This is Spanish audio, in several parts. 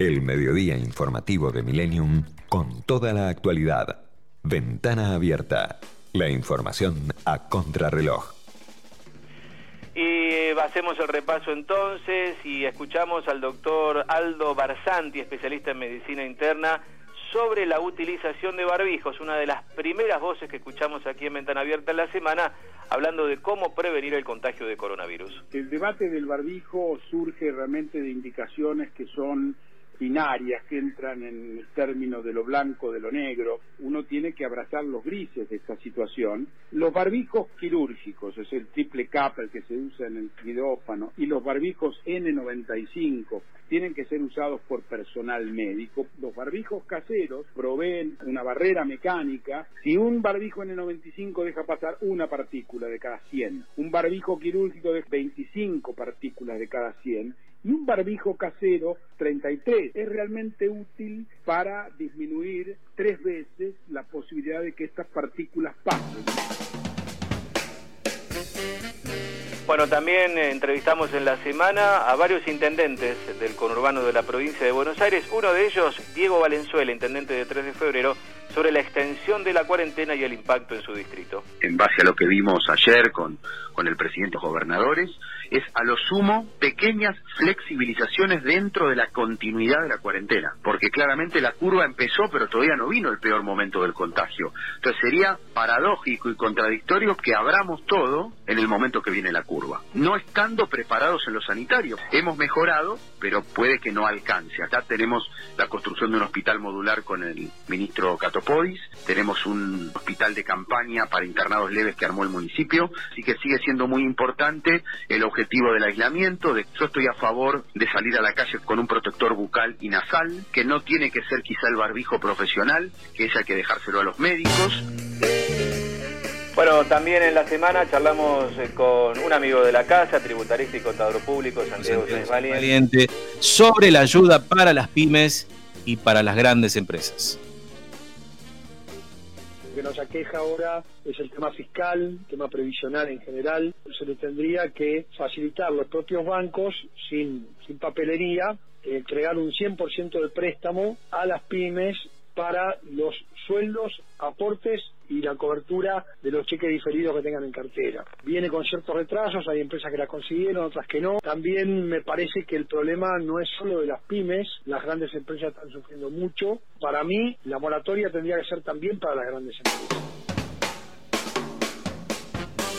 El mediodía informativo de Millennium con toda la actualidad. Ventana abierta. La información a contrarreloj. Y eh, hacemos el repaso entonces y escuchamos al doctor Aldo Barsanti, especialista en medicina interna, sobre la utilización de barbijos, una de las primeras voces que escuchamos aquí en Ventana Abierta en la semana, hablando de cómo prevenir el contagio de coronavirus. El debate del barbijo surge realmente de indicaciones que son binarias que entran en el término de lo blanco, de lo negro, uno tiene que abrazar los grises de esta situación. Los barbijos quirúrgicos, es el triple capa el que se usa en el quirófano, y los barbijos N95 tienen que ser usados por personal médico. Los barbijos caseros proveen una barrera mecánica. Si un barbijo N95 deja pasar una partícula de cada 100, un barbijo quirúrgico de 25 partículas de cada 100, y un barbijo casero 33 es realmente útil para disminuir tres veces la posibilidad de que estas partículas pasen. Bueno, también eh, entrevistamos en la semana a varios intendentes del conurbano de la provincia de Buenos Aires, uno de ellos, Diego Valenzuela, intendente de 3 de febrero, sobre la extensión de la cuarentena y el impacto en su distrito. En base a lo que vimos ayer con, con el presidente gobernadores, es a lo sumo pequeñas flexibilizaciones dentro de la continuidad de la cuarentena, porque claramente la curva empezó, pero todavía no vino el peor momento del contagio. Entonces sería paradójico y contradictorio que abramos todo en el momento que viene la curva, no estando preparados en lo sanitario. Hemos mejorado, pero puede que no alcance. Acá tenemos la construcción de un hospital modular con el ministro Catopodis, tenemos un hospital de campaña para internados leves que armó el municipio, así que sigue siendo muy importante el objetivo objetivo del aislamiento, de yo estoy a favor de salir a la calle con un protector bucal y nasal, que no tiene que ser quizá el barbijo profesional, que ese hay que dejárselo a los médicos. Bueno, también en la semana charlamos eh, con un amigo de la casa, tributarista y contador público, Santiago Sáenz Valiente, sobre la ayuda para las pymes y para las grandes empresas que nos aqueja ahora es el tema fiscal, tema previsional en general. Se le tendría que facilitar los propios bancos sin, sin papelería, eh, entregar un 100% de préstamo a las pymes para los sueldos, aportes y la cobertura de los cheques diferidos que tengan en cartera. Viene con ciertos retrasos, hay empresas que la consiguieron, otras que no. También me parece que el problema no es solo de las pymes, las grandes empresas están sufriendo mucho. Para mí, la moratoria tendría que ser también para las grandes empresas.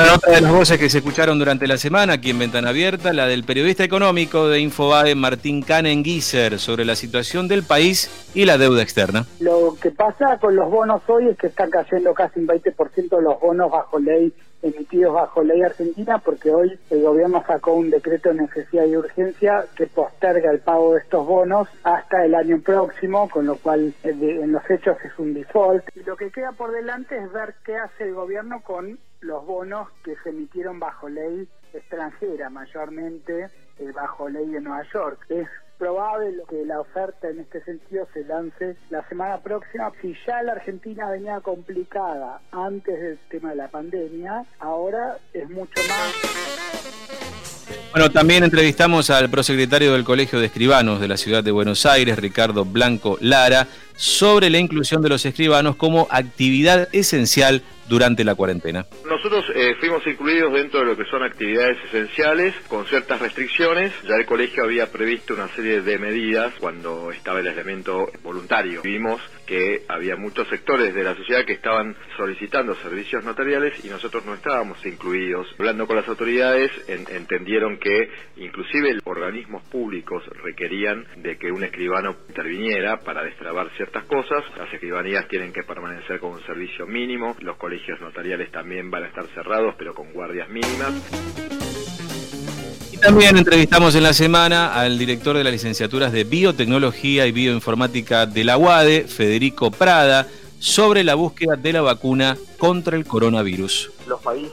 Otra de las voces que se escucharon durante la semana aquí en Ventana Abierta, la del periodista económico de Infobae, Martín Canenguiser, sobre la situación del país y la deuda externa. Lo que pasa con los bonos hoy es que están cayendo casi un 20% de los bonos bajo ley emitidos bajo ley argentina porque hoy el gobierno sacó un decreto de necesidad y urgencia que posterga el pago de estos bonos hasta el año próximo, con lo cual eh, en los hechos es un default. Y lo que queda por delante es ver qué hace el gobierno con los bonos que se emitieron bajo ley extranjera, mayormente eh, bajo ley de Nueva York. Es probable que la oferta en este sentido se lance la semana próxima. Si ya la Argentina venía complicada antes del tema de la pandemia, ahora es mucho más. Bueno, también entrevistamos al prosecretario del Colegio de Escribanos de la ciudad de Buenos Aires, Ricardo Blanco Lara, sobre la inclusión de los escribanos como actividad esencial durante la cuarentena. Nosotros eh, fuimos incluidos dentro de lo que son actividades esenciales con ciertas restricciones. Ya el colegio había previsto una serie de medidas cuando estaba el elemento voluntario. Vimos que había muchos sectores de la sociedad que estaban solicitando servicios notariales y nosotros no estábamos incluidos. Hablando con las autoridades entendieron que inclusive organismos públicos requerían de que un escribano interviniera para destrabar ciertas cosas. Las escribanías tienen que permanecer con un servicio mínimo. Los colegios notariales también van a estar cerrados, pero con guardias mínimas. Y también entrevistamos en la semana al director de las licenciaturas de Biotecnología y Bioinformática de la UADE, Federico Prada, sobre la búsqueda de la vacuna contra el coronavirus. Los países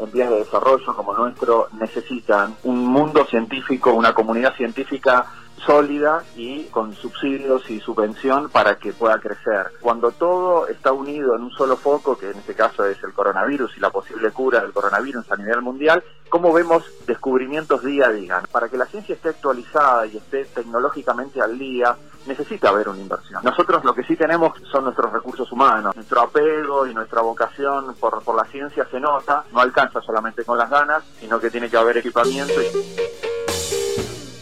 en vías de desarrollo como nuestro necesitan un mundo científico, una comunidad científica sólida y con subsidios y subvención para que pueda crecer. Cuando todo está unido en un solo foco, que en este caso es el coronavirus y la posible cura del coronavirus a nivel mundial, ¿cómo vemos descubrimientos día a día? Para que la ciencia esté actualizada y esté tecnológicamente al día, necesita haber una inversión. Nosotros lo que sí tenemos son nuestros recursos humanos. Nuestro apego y nuestra vocación por, por la ciencia se nota, no alcanza solamente con las ganas, sino que tiene que haber equipamiento. Y...